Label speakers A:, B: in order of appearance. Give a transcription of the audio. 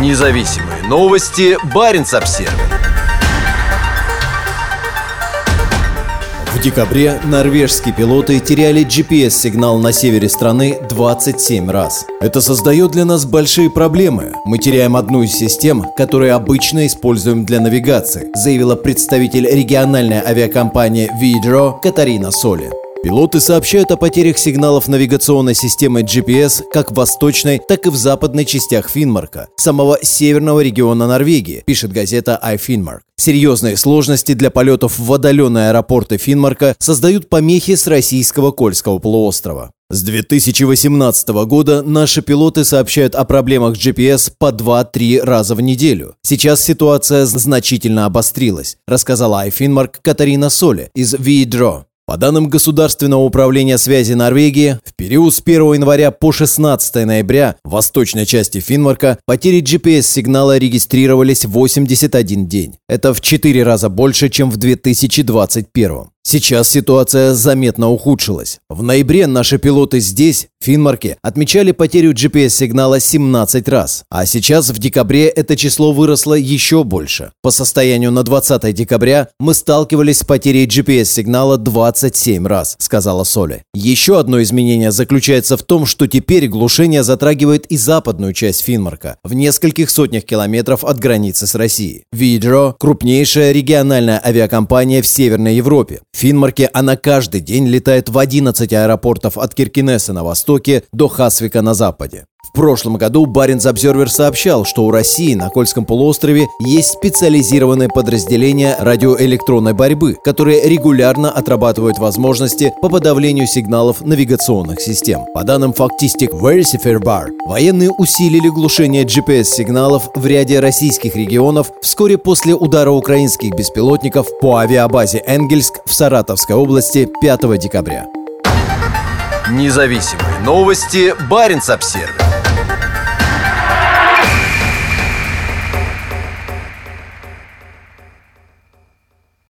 A: Независимые новости. Барин обсерва
B: В декабре норвежские пилоты теряли GPS-сигнал на севере страны 27 раз. Это создает для нас большие проблемы. Мы теряем одну из систем, которые обычно используем для навигации, заявила представитель региональной авиакомпании Видро Катарина Соли. Пилоты сообщают о потерях сигналов навигационной системы GPS как в восточной, так и в западной частях Финмарка, самого северного региона Норвегии, пишет газета iFinmark. Серьезные сложности для полетов в отдаленные аэропорты Финмарка создают помехи с российского Кольского полуострова. С 2018 года наши пилоты сообщают о проблемах GPS по 2-3 раза в неделю. Сейчас ситуация значительно обострилась, рассказала iFinmark Катарина Соли из Видро. По данным Государственного управления связи Норвегии, в период с 1 января по 16 ноября в восточной части Финмарка потери GPS-сигнала регистрировались 81 день. Это в 4 раза больше, чем в 2021. Сейчас ситуация заметно ухудшилась. В ноябре наши пилоты здесь, в Финмарке, отмечали потерю GPS-сигнала 17 раз, а сейчас в декабре это число выросло еще больше. По состоянию на 20 декабря мы сталкивались с потерей GPS-сигнала 27 раз, сказала Соли. Еще одно изменение заключается в том, что теперь глушение затрагивает и западную часть Финмарка, в нескольких сотнях километров от границы с Россией. Видро – крупнейшая региональная авиакомпания в Северной Европе. В Финмарке она каждый день летает в 11 аэропортов от Киркинесса на востоке до Хасвика на западе. Прошлом году Баренц Обзервер сообщал, что у России на Кольском полуострове есть специализированное подразделение радиоэлектронной борьбы, которые регулярно отрабатывают возможности по подавлению сигналов навигационных систем. По данным фактистик Versifer Bar, военные усилили глушение GPS-сигналов в ряде российских регионов вскоре после удара украинских беспилотников по авиабазе Энгельск в Саратовской области 5 декабря.
A: Независимые новости. Барин обсервис